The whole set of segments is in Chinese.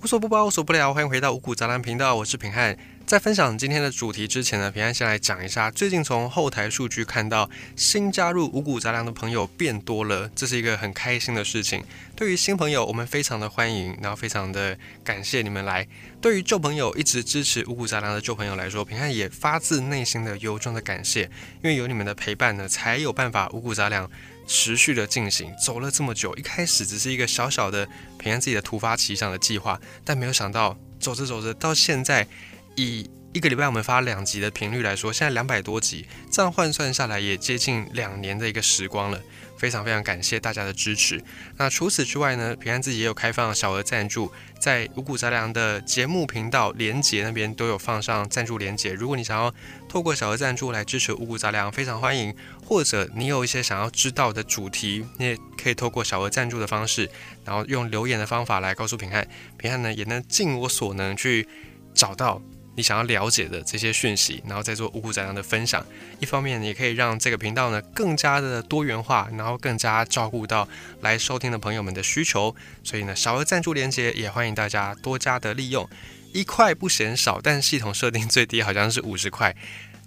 无所不包，无所不聊，欢迎回到五谷杂粮频道，我是平汉。在分享今天的主题之前呢，平安先来讲一下，最近从后台数据看到新加入五谷杂粮的朋友变多了，这是一个很开心的事情。对于新朋友，我们非常的欢迎，然后非常的感谢你们来。对于旧朋友一直支持五谷杂粮的旧朋友来说，平安也发自内心的由衷的感谢，因为有你们的陪伴呢，才有办法五谷杂粮。持续的进行，走了这么久，一开始只是一个小小的平安自己的突发奇想的计划，但没有想到走着走着，到现在以一个礼拜我们发两集的频率来说，现在两百多集，这样换算下来也接近两年的一个时光了。非常非常感谢大家的支持。那除此之外呢，平安自己也有开放小额赞助，在五谷杂粮的节目频道连结那边都有放上赞助连结。如果你想要透过小额赞助来支持五谷杂粮，非常欢迎。或者你有一些想要知道的主题，你也可以透过小额赞助的方式，然后用留言的方法来告诉平汉。平汉呢也能尽我所能去找到。你想要了解的这些讯息，然后再做五谷杂粮的分享。一方面，也可以让这个频道呢更加的多元化，然后更加照顾到来收听的朋友们的需求。所以呢，小额赞助连接也欢迎大家多加的利用。一块不嫌少，但系统设定最低好像是五十块，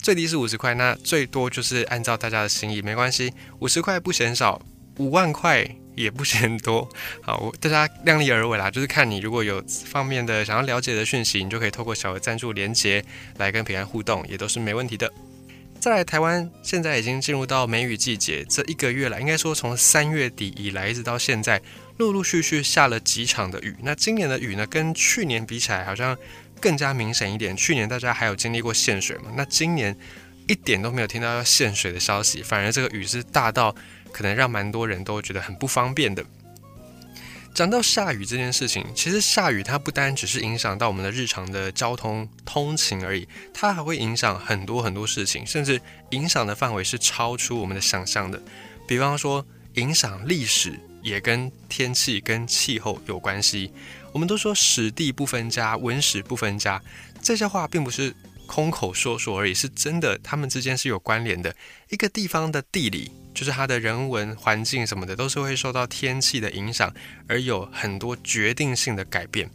最低是五十块，那最多就是按照大家的心意，没关系，五十块不嫌少，五万块。也不嫌多，好，我大家量力而为啦，就是看你如果有方面的想要了解的讯息，你就可以透过小额赞助连接来跟平安互动，也都是没问题的。再来，台湾现在已经进入到梅雨季节，这一个月来，应该说从三月底以来一直到现在，陆陆续续下了几场的雨。那今年的雨呢，跟去年比起来，好像更加明显一点。去年大家还有经历过限水嘛？那今年一点都没有听到要限水的消息，反而这个雨是大到。可能让蛮多人都觉得很不方便的。讲到下雨这件事情，其实下雨它不单只是影响到我们的日常的交通通勤而已，它还会影响很多很多事情，甚至影响的范围是超出我们的想象的。比方说，影响历史也跟天气跟气候有关系。我们都说史地不分家，文史不分家，这些话并不是空口说说而已，是真的，他们之间是有关联的。一个地方的地理。就是它的人文环境什么的，都是会受到天气的影响，而有很多决定性的改变。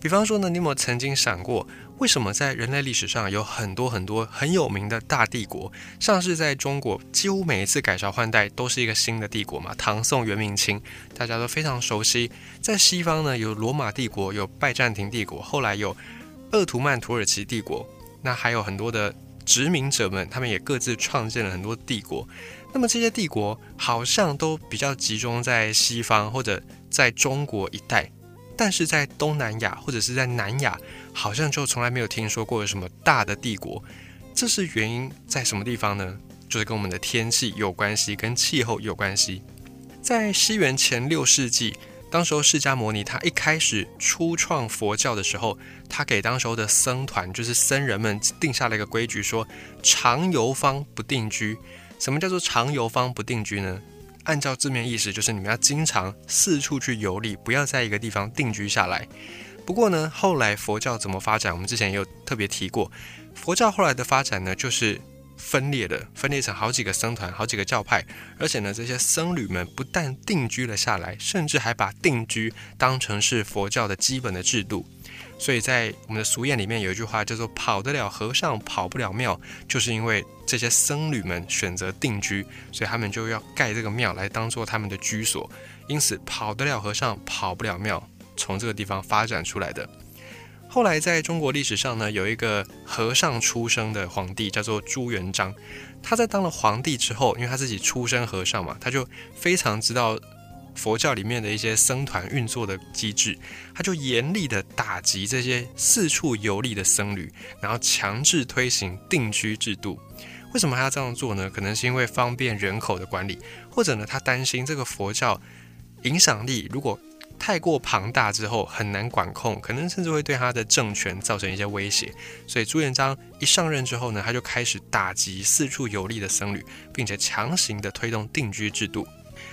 比方说呢，你有没有曾经想过，为什么在人类历史上有很多很多很有名的大帝国，像是在中国，几乎每一次改朝换代都是一个新的帝国嘛？唐宋元明清，大家都非常熟悉。在西方呢，有罗马帝国，有拜占庭帝国，后来有鄂图曼土耳其帝国，那还有很多的殖民者们，他们也各自创建了很多帝国。那么这些帝国好像都比较集中在西方或者在中国一带，但是在东南亚或者是在南亚，好像就从来没有听说过有什么大的帝国。这是原因在什么地方呢？就是跟我们的天气有关系，跟气候有关系。在西元前六世纪，当时候释迦牟尼他一开始初创佛教的时候，他给当时候的僧团，就是僧人们定下了一个规矩，说常游方不定居。什么叫做常游方不定居呢？按照字面意思，就是你们要经常四处去游历，不要在一个地方定居下来。不过呢，后来佛教怎么发展？我们之前也有特别提过，佛教后来的发展呢，就是分裂的，分裂成好几个僧团、好几个教派，而且呢，这些僧侣们不但定居了下来，甚至还把定居当成是佛教的基本的制度。所以在我们的俗谚里面有一句话叫做“跑得了和尚跑不了庙”，就是因为这些僧侣们选择定居，所以他们就要盖这个庙来当做他们的居所。因此，“跑得了和尚跑不了庙”从这个地方发展出来的。后来在中国历史上呢，有一个和尚出生的皇帝叫做朱元璋。他在当了皇帝之后，因为他自己出身和尚嘛，他就非常知道。佛教里面的一些僧团运作的机制，他就严厉的打击这些四处游历的僧侣，然后强制推行定居制度。为什么他要这样做呢？可能是因为方便人口的管理，或者呢，他担心这个佛教影响力如果太过庞大之后很难管控，可能甚至会对他的政权造成一些威胁。所以朱元璋一上任之后呢，他就开始打击四处游历的僧侣，并且强行的推动定居制度。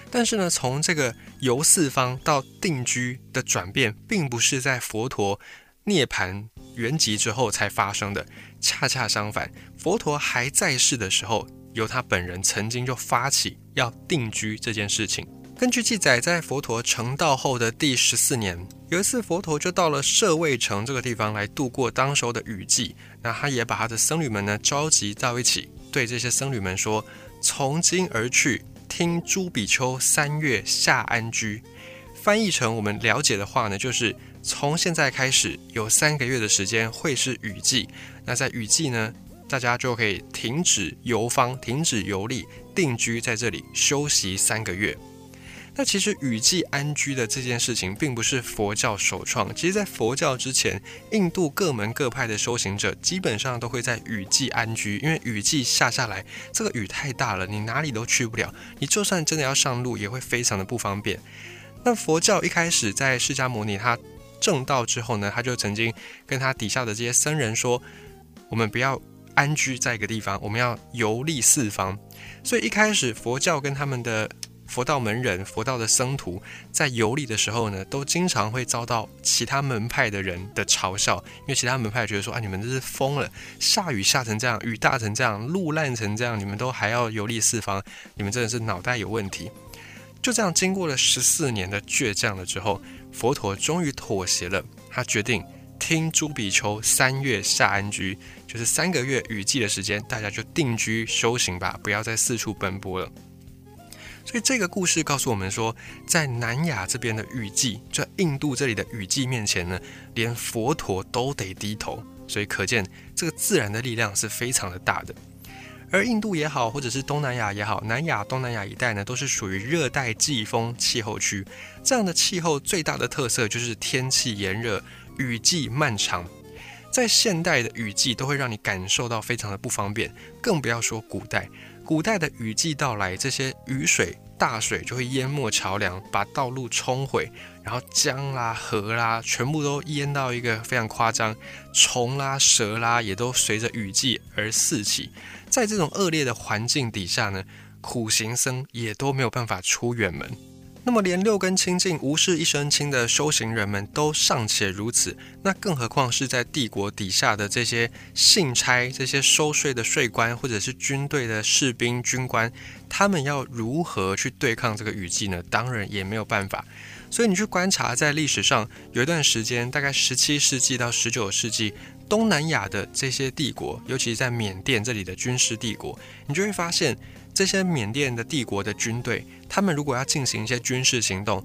但是呢，从这个游四方到定居的转变，并不是在佛陀涅槃圆寂之后才发生的。恰恰相反，佛陀还在世的时候，由他本人曾经就发起要定居这件事情。根据记载，在佛陀成道后的第十四年，有一次佛陀就到了舍卫城这个地方来度过当时候的雨季。那他也把他的僧侣们呢召集到一起，对这些僧侣们说：“从今而去，听诸比丘三月下安居。”翻译成我们了解的话呢，就是从现在开始有三个月的时间会是雨季。那在雨季呢，大家就可以停止游方，停止游历，定居在这里休息三个月。那其实雨季安居的这件事情，并不是佛教首创。其实，在佛教之前，印度各门各派的修行者基本上都会在雨季安居，因为雨季下下来，这个雨太大了，你哪里都去不了。你就算真的要上路，也会非常的不方便。那佛教一开始在释迦牟尼他正道之后呢，他就曾经跟他底下的这些僧人说：“我们不要安居在一个地方，我们要游历四方。”所以一开始佛教跟他们的佛道门人、佛道的僧徒在游历的时候呢，都经常会遭到其他门派的人的嘲笑，因为其他门派觉得说：“啊，你们这是疯了！下雨下成这样，雨大成这样，路烂成这样，你们都还要游历四方，你们真的是脑袋有问题。”就这样，经过了十四年的倔强了之后，佛陀终于妥协了。他决定听朱比丘三月下安居，就是三个月雨季的时间，大家就定居修行吧，不要再四处奔波了。所以这个故事告诉我们说，在南亚这边的雨季，在印度这里的雨季面前呢，连佛陀都得低头。所以可见这个自然的力量是非常的大的。而印度也好，或者是东南亚也好，南亚、东南亚一带呢，都是属于热带季风气候区。这样的气候最大的特色就是天气炎热，雨季漫长。在现代的雨季都会让你感受到非常的不方便，更不要说古代。古代的雨季到来，这些雨水、大水就会淹没桥梁，把道路冲毁，然后江啦、河啦，全部都淹到一个非常夸张，虫啦、蛇啦，也都随着雨季而四起。在这种恶劣的环境底下呢，苦行僧也都没有办法出远门。那么，连六根清净、无事一身轻的修行人们都尚且如此，那更何况是在帝国底下的这些信差、这些收税的税官，或者是军队的士兵、军官，他们要如何去对抗这个雨季呢？当然也没有办法。所以，你去观察，在历史上有一段时间，大概十七世纪到十九世纪，东南亚的这些帝国，尤其是在缅甸这里的军事帝国，你就会发现。这些缅甸的帝国的军队，他们如果要进行一些军事行动，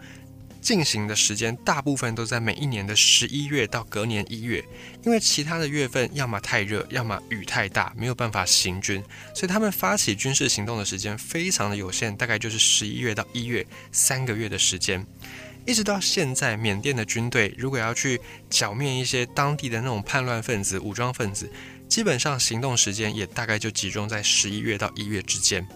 进行的时间大部分都在每一年的十一月到隔年一月，因为其他的月份要么太热，要么雨太大，没有办法行军，所以他们发起军事行动的时间非常的有限，大概就是十一月到一月三个月的时间。一直到现在，缅甸的军队如果要去剿灭一些当地的那种叛乱分子、武装分子。基本上行动时间也大概就集中在十一月到一月之间，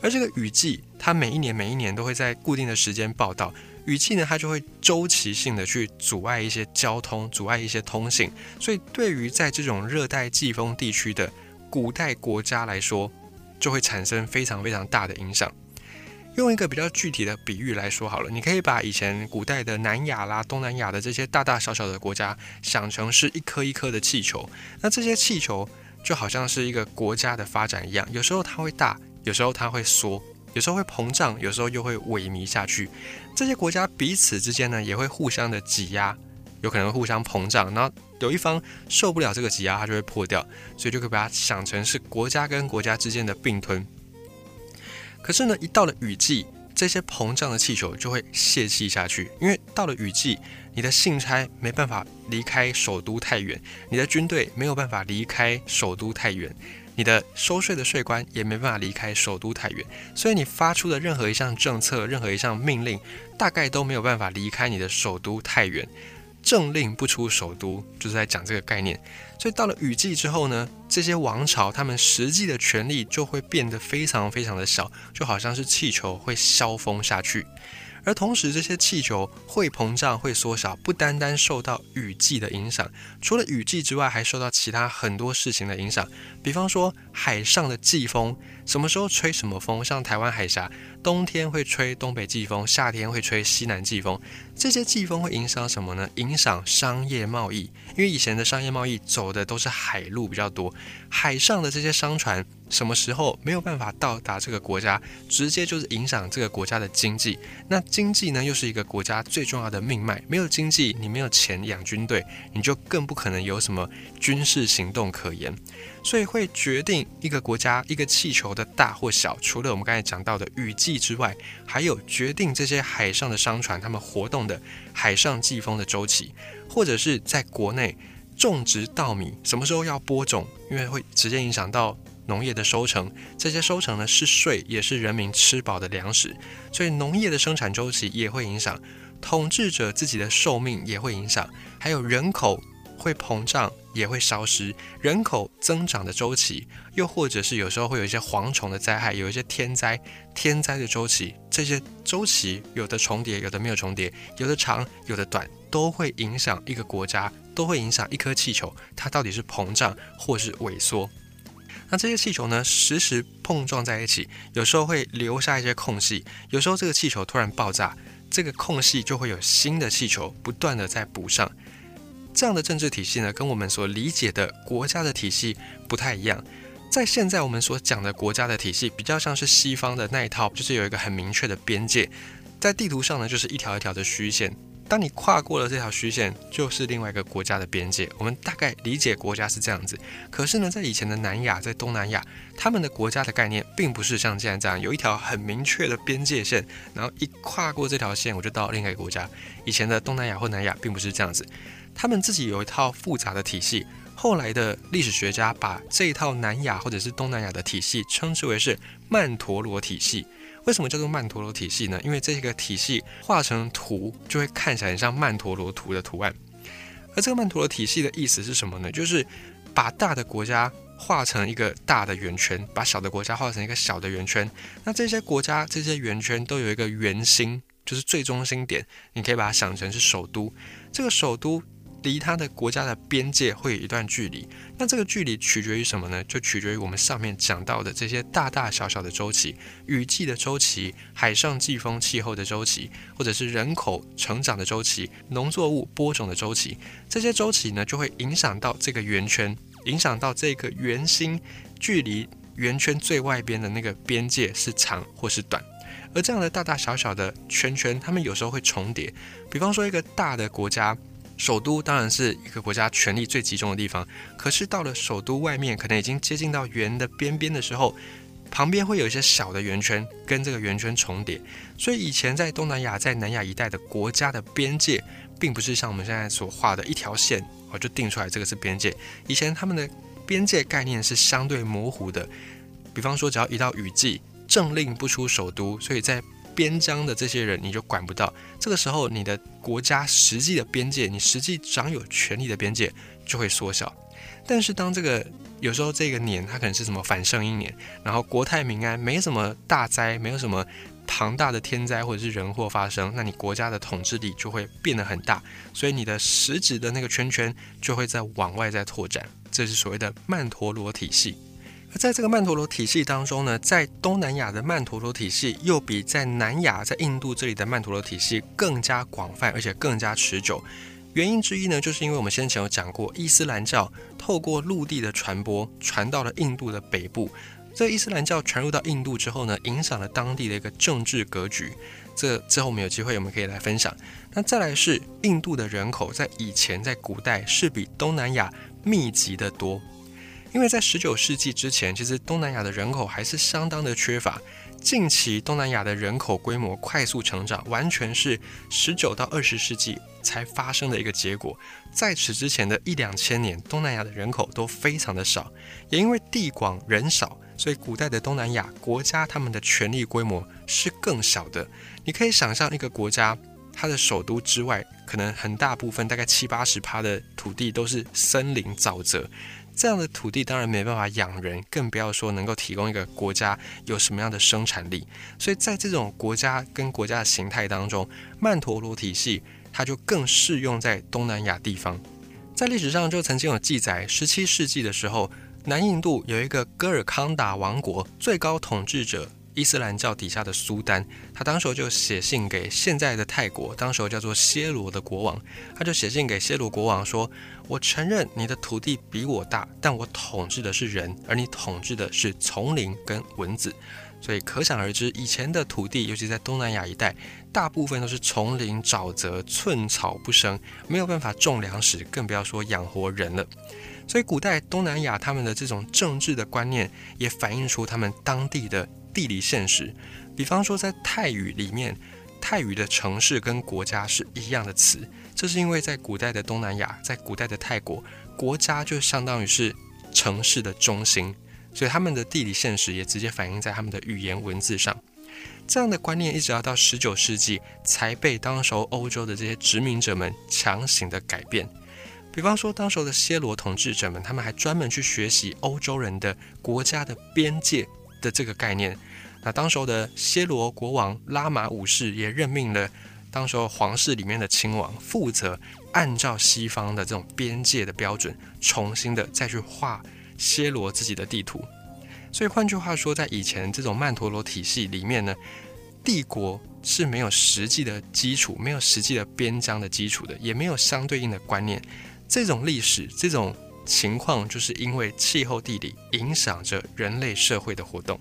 而这个雨季，它每一年每一年都会在固定的时间报道。雨季呢，它就会周期性的去阻碍一些交通，阻碍一些通信。所以，对于在这种热带季风地区的古代国家来说，就会产生非常非常大的影响。用一个比较具体的比喻来说好了，你可以把以前古代的南亚啦、东南亚的这些大大小小的国家想成是一颗一颗的气球。那这些气球就好像是一个国家的发展一样，有时候它会大，有时候它会缩，有时候会膨胀，有时候又会萎靡下去。这些国家彼此之间呢，也会互相的挤压，有可能互相膨胀。然后有一方受不了这个挤压，它就会破掉。所以就可以把它想成是国家跟国家之间的并吞。可是呢，一到了雨季，这些膨胀的气球就会泄气下去。因为到了雨季，你的信差没办法离开首都太远，你的军队没有办法离开首都太远，你的收税的税官也没办法离开首都太远，所以你发出的任何一项政策、任何一项命令，大概都没有办法离开你的首都太远。政令不出首都，就是在讲这个概念。所以到了雨季之后呢，这些王朝他们实际的权力就会变得非常非常的小，就好像是气球会消风下去。而同时，这些气球会膨胀、会缩小，不单单受到雨季的影响，除了雨季之外，还受到其他很多事情的影响。比方说，海上的季风，什么时候吹什么风，像台湾海峡，冬天会吹东北季风，夏天会吹西南季风。这些季风会影响什么呢？影响商业贸易，因为以前的商业贸易走的都是海路比较多，海上的这些商船什么时候没有办法到达这个国家，直接就是影响这个国家的经济。那经济呢，又是一个国家最重要的命脉。没有经济，你没有钱养军队，你就更不可能有什么军事行动可言。所以会决定一个国家一个气球的大或小，除了我们刚才讲到的雨季之外，还有决定这些海上的商船他们活动的海上季风的周期，或者是在国内。种植稻米什么时候要播种？因为会直接影响到农业的收成。这些收成呢是税，也是人民吃饱的粮食。所以农业的生产周期也会影响，统治者自己的寿命也会影响，还有人口会膨胀也会消失，人口增长的周期，又或者是有时候会有一些蝗虫的灾害，有一些天灾，天灾的周期，这些周期有的重叠，有的没有重叠，有的长，有的短，都会影响一个国家。都会影响一颗气球，它到底是膨胀或是萎缩。那这些气球呢，时时碰撞在一起，有时候会留下一些空隙，有时候这个气球突然爆炸，这个空隙就会有新的气球不断的在补上。这样的政治体系呢，跟我们所理解的国家的体系不太一样。在现在我们所讲的国家的体系，比较像是西方的那一套，就是有一个很明确的边界，在地图上呢，就是一条一条的虚线。当你跨过了这条虚线，就是另外一个国家的边界。我们大概理解国家是这样子。可是呢，在以前的南亚，在东南亚，他们的国家的概念并不是像现在这样有一条很明确的边界线，然后一跨过这条线，我就到另一个国家。以前的东南亚或南亚并不是这样子，他们自己有一套复杂的体系。后来的历史学家把这一套南亚或者是东南亚的体系称之为是曼陀罗体系。为什么叫做曼陀罗体系呢？因为这个体系画成图就会看起来很像曼陀罗图的图案。而这个曼陀罗体系的意思是什么呢？就是把大的国家画成一个大的圆圈，把小的国家画成一个小的圆圈。那这些国家这些圆圈都有一个圆心，就是最中心点。你可以把它想成是首都。这个首都。离它的国家的边界会有一段距离，那这个距离取决于什么呢？就取决于我们上面讲到的这些大大小小的周期，雨季的周期、海上季风气候的周期，或者是人口成长的周期、农作物播种的周期，这些周期呢就会影响到这个圆圈，影响到这个圆心距离圆圈最外边的那个边界是长或是短，而这样的大大小小的圈圈，它们有时候会重叠，比方说一个大的国家。首都当然是一个国家权力最集中的地方，可是到了首都外面，可能已经接近到圆的边边的时候，旁边会有一些小的圆圈跟这个圆圈重叠。所以以前在东南亚、在南亚一带的国家的边界，并不是像我们现在所画的一条线，哦就定出来这个是边界。以前他们的边界概念是相对模糊的，比方说只要一到雨季，政令不出首都，所以在边疆的这些人你就管不到，这个时候你的国家实际的边界，你实际掌有权力的边界就会缩小。但是当这个有时候这个年它可能是什么反圣婴年，然后国泰民安，没什么大灾，没有什么庞大的天灾或者是人祸发生，那你国家的统治力就会变得很大，所以你的实质的那个圈圈就会在往外在拓展，这是所谓的曼陀罗体系。在这个曼陀罗体系当中呢，在东南亚的曼陀罗体系又比在南亚、在印度这里的曼陀罗体系更加广泛，而且更加持久。原因之一呢，就是因为我们先前有讲过，伊斯兰教透过陆地的传播，传到了印度的北部。这伊斯兰教传入到印度之后呢，影响了当地的一个政治格局。这之后我们有机会我们可以来分享。那再来是印度的人口，在以前在古代是比东南亚密集的多。因为在十九世纪之前，其实东南亚的人口还是相当的缺乏。近期东南亚的人口规模快速成长，完全是十九到二十世纪才发生的一个结果。在此之前的一两千年，东南亚的人口都非常的少。也因为地广人少，所以古代的东南亚国家他们的权力规模是更小的。你可以想象一个国家，它的首都之外，可能很大部分，大概七八十趴的土地都是森林沼泽。这样的土地当然没办法养人，更不要说能够提供一个国家有什么样的生产力。所以在这种国家跟国家的形态当中，曼陀罗体系它就更适用在东南亚地方。在历史上就曾经有记载，十七世纪的时候，南印度有一个戈尔康达王国，最高统治者伊斯兰教底下的苏丹，他当时就写信给现在的泰国，当时叫做暹罗的国王，他就写信给暹罗国王说：“我承认你的土地比我大，但我统治的是人，而你统治的是丛林跟蚊子。”所以可想而知，以前的土地，尤其在东南亚一带，大部分都是丛林、沼泽，寸草不生，没有办法种粮食，更不要说养活人了。所以古代东南亚他们的这种政治的观念，也反映出他们当地的地理现实。比方说，在泰语里面，泰语的城市跟国家是一样的词，这是因为在古代的东南亚，在古代的泰国，国家就相当于是城市的中心。所以他们的地理现实也直接反映在他们的语言文字上。这样的观念一直要到十九世纪才被当时欧洲的这些殖民者们强行的改变。比方说，当时的暹罗统治者们，他们还专门去学习欧洲人的国家的边界的这个概念。那当时候的暹罗国王拉玛五世也任命了当时候皇室里面的亲王，负责按照西方的这种边界的标准，重新的再去画。暹罗自己的地图，所以换句话说，在以前这种曼陀罗体系里面呢，帝国是没有实际的基础，没有实际的边疆的基础的，也没有相对应的观念。这种历史，这种情况，就是因为气候地理影响着人类社会的活动。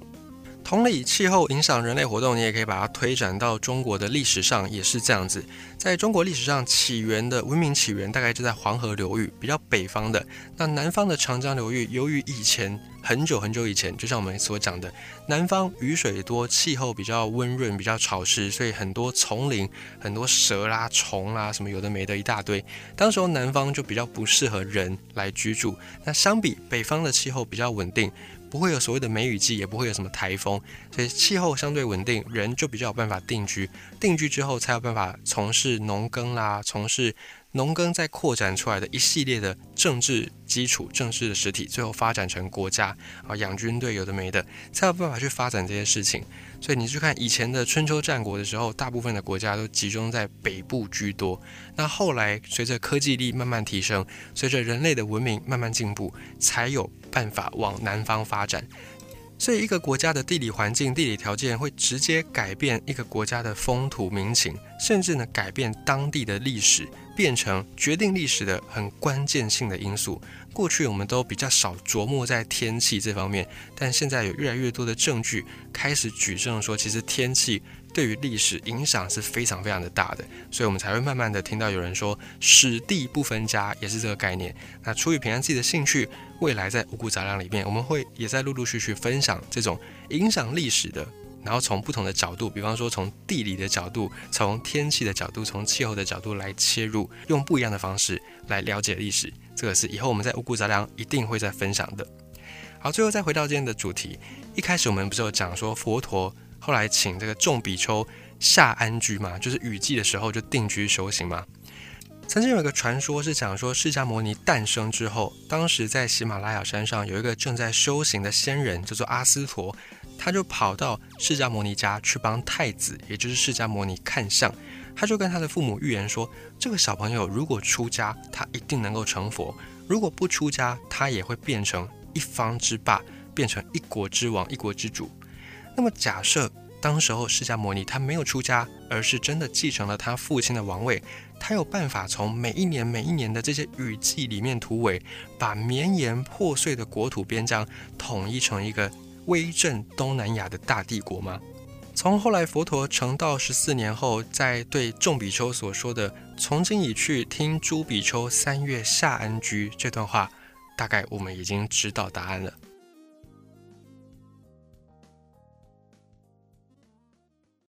同理，气候影响人类活动，你也可以把它推展到中国的历史上，也是这样子。在中国历史上，起源的文明起源大概就在黄河流域，比较北方的。那南方的长江流域，由于以前很久很久以前，就像我们所讲的，南方雨水多，气候比较温润，比较潮湿，所以很多丛林、很多蛇啦、虫啦，什么有的没的一大堆。当时候南方就比较不适合人来居住。那相比北方的气候比较稳定。不会有所谓的梅雨季，也不会有什么台风，所以气候相对稳定，人就比较有办法定居。定居之后，才有办法从事农耕啦，从事农耕再扩展出来的一系列的政治基础、政治的实体，最后发展成国家啊，养军队有的没的，才有办法去发展这些事情。所以你去看以前的春秋战国的时候，大部分的国家都集中在北部居多。那后来随着科技力慢慢提升，随着人类的文明慢慢进步，才有。办法往南方发展，所以一个国家的地理环境、地理条件会直接改变一个国家的风土民情，甚至呢改变当地的历史，变成决定历史的很关键性的因素。过去我们都比较少琢磨在天气这方面，但现在有越来越多的证据开始举证说，其实天气。对于历史影响是非常非常的大的，所以我们才会慢慢的听到有人说“史地不分家”也是这个概念。那出于平安自己的兴趣，未来在五谷杂粮里面，我们会也在陆陆续续分享这种影响历史的，然后从不同的角度，比方说从地理的角度、从天气的角度、从气候的角度来切入，用不一样的方式来了解历史。这个是以后我们在五谷杂粮一定会再分享的。好，最后再回到今天的主题，一开始我们不是有讲说佛陀。后来请这个众比丘下安居嘛，就是雨季的时候就定居修行嘛。曾经有一个传说是讲说，释迦牟尼诞生之后，当时在喜马拉雅山上有一个正在修行的仙人，叫做阿斯陀，他就跑到释迦牟尼家去帮太子，也就是释迦牟尼看相。他就跟他的父母预言说，这个小朋友如果出家，他一定能够成佛；如果不出家，他也会变成一方之霸，变成一国之王、一国之主。那么假设当时候释迦牟尼他没有出家，而是真的继承了他父亲的王位，他有办法从每一年每一年的这些雨季里面突围，把绵延破碎的国土边疆统一成一个威震东南亚的大帝国吗？从后来佛陀成道十四年后，在对众比丘所说的“从今已去，听诸比丘三月下安居”这段话，大概我们已经知道答案了。